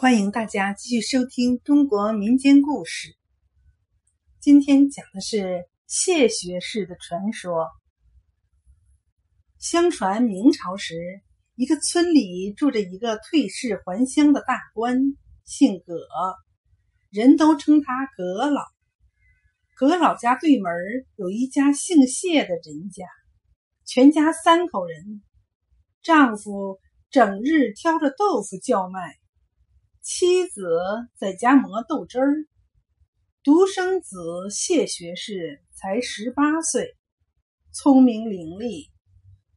欢迎大家继续收听中国民间故事。今天讲的是谢学士的传说。相传明朝时，一个村里住着一个退仕还乡的大官，姓葛，人都称他葛老。葛老家对门有一家姓谢的人家，全家三口人，丈夫整日挑着豆腐叫卖。妻子在家磨豆汁儿，独生子谢学士才十八岁，聪明伶俐，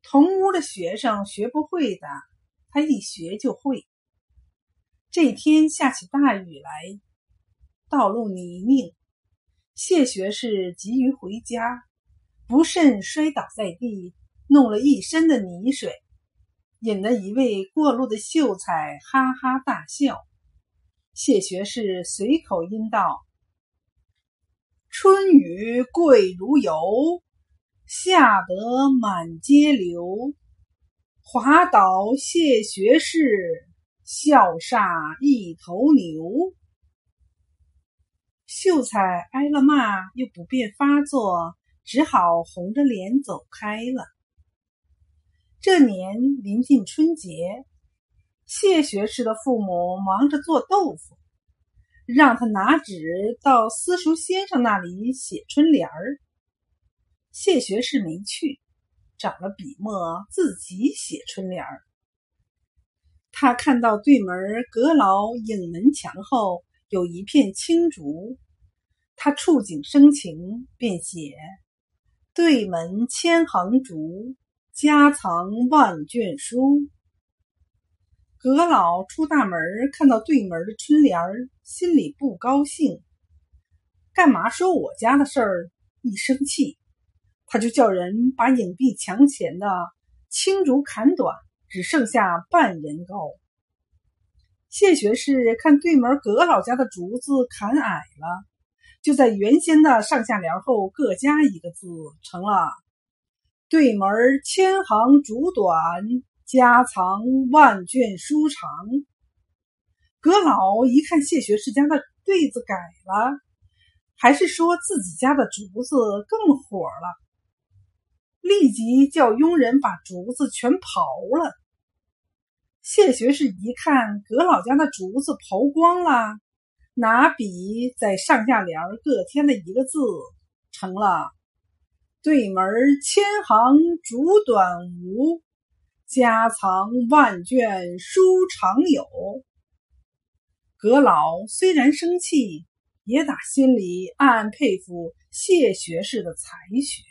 同屋的学生学不会的，他一学就会。这天下起大雨来，道路泥泞，谢学士急于回家，不慎摔倒在地，弄了一身的泥水，引得一位过路的秀才哈哈大笑。谢学士随口吟道：“春雨贵如油，下得满街流。滑倒谢学士，笑煞一头牛。”秀才挨了骂，又不便发作，只好红着脸走开了。这年临近春节。谢学士的父母忙着做豆腐，让他拿纸到私塾先生那里写春联儿。谢学士没去，找了笔墨自己写春联儿。他看到对门阁楼影门墙后有一片青竹，他触景生情，便写：“对门千行竹，家藏万卷书。”阁老出大门，看到对门的春联儿，心里不高兴。干嘛说我家的事儿？一生气，他就叫人把影壁墙前的青竹砍短，只剩下半人高。谢学士看对门阁老家的竹子砍矮了，就在原先的上下联后各加一个字，成了“对门千行竹短”。家藏万卷书长，阁老一看谢学士家的对子改了，还是说自己家的竹子更火了，立即叫佣人把竹子全刨了。谢学士一看阁老家的竹子刨光了，拿笔在上下联各添了一个字，成了“对门千行竹短无”。家藏万卷书常有。阁老虽然生气，也打心里暗暗佩服谢学士的才学。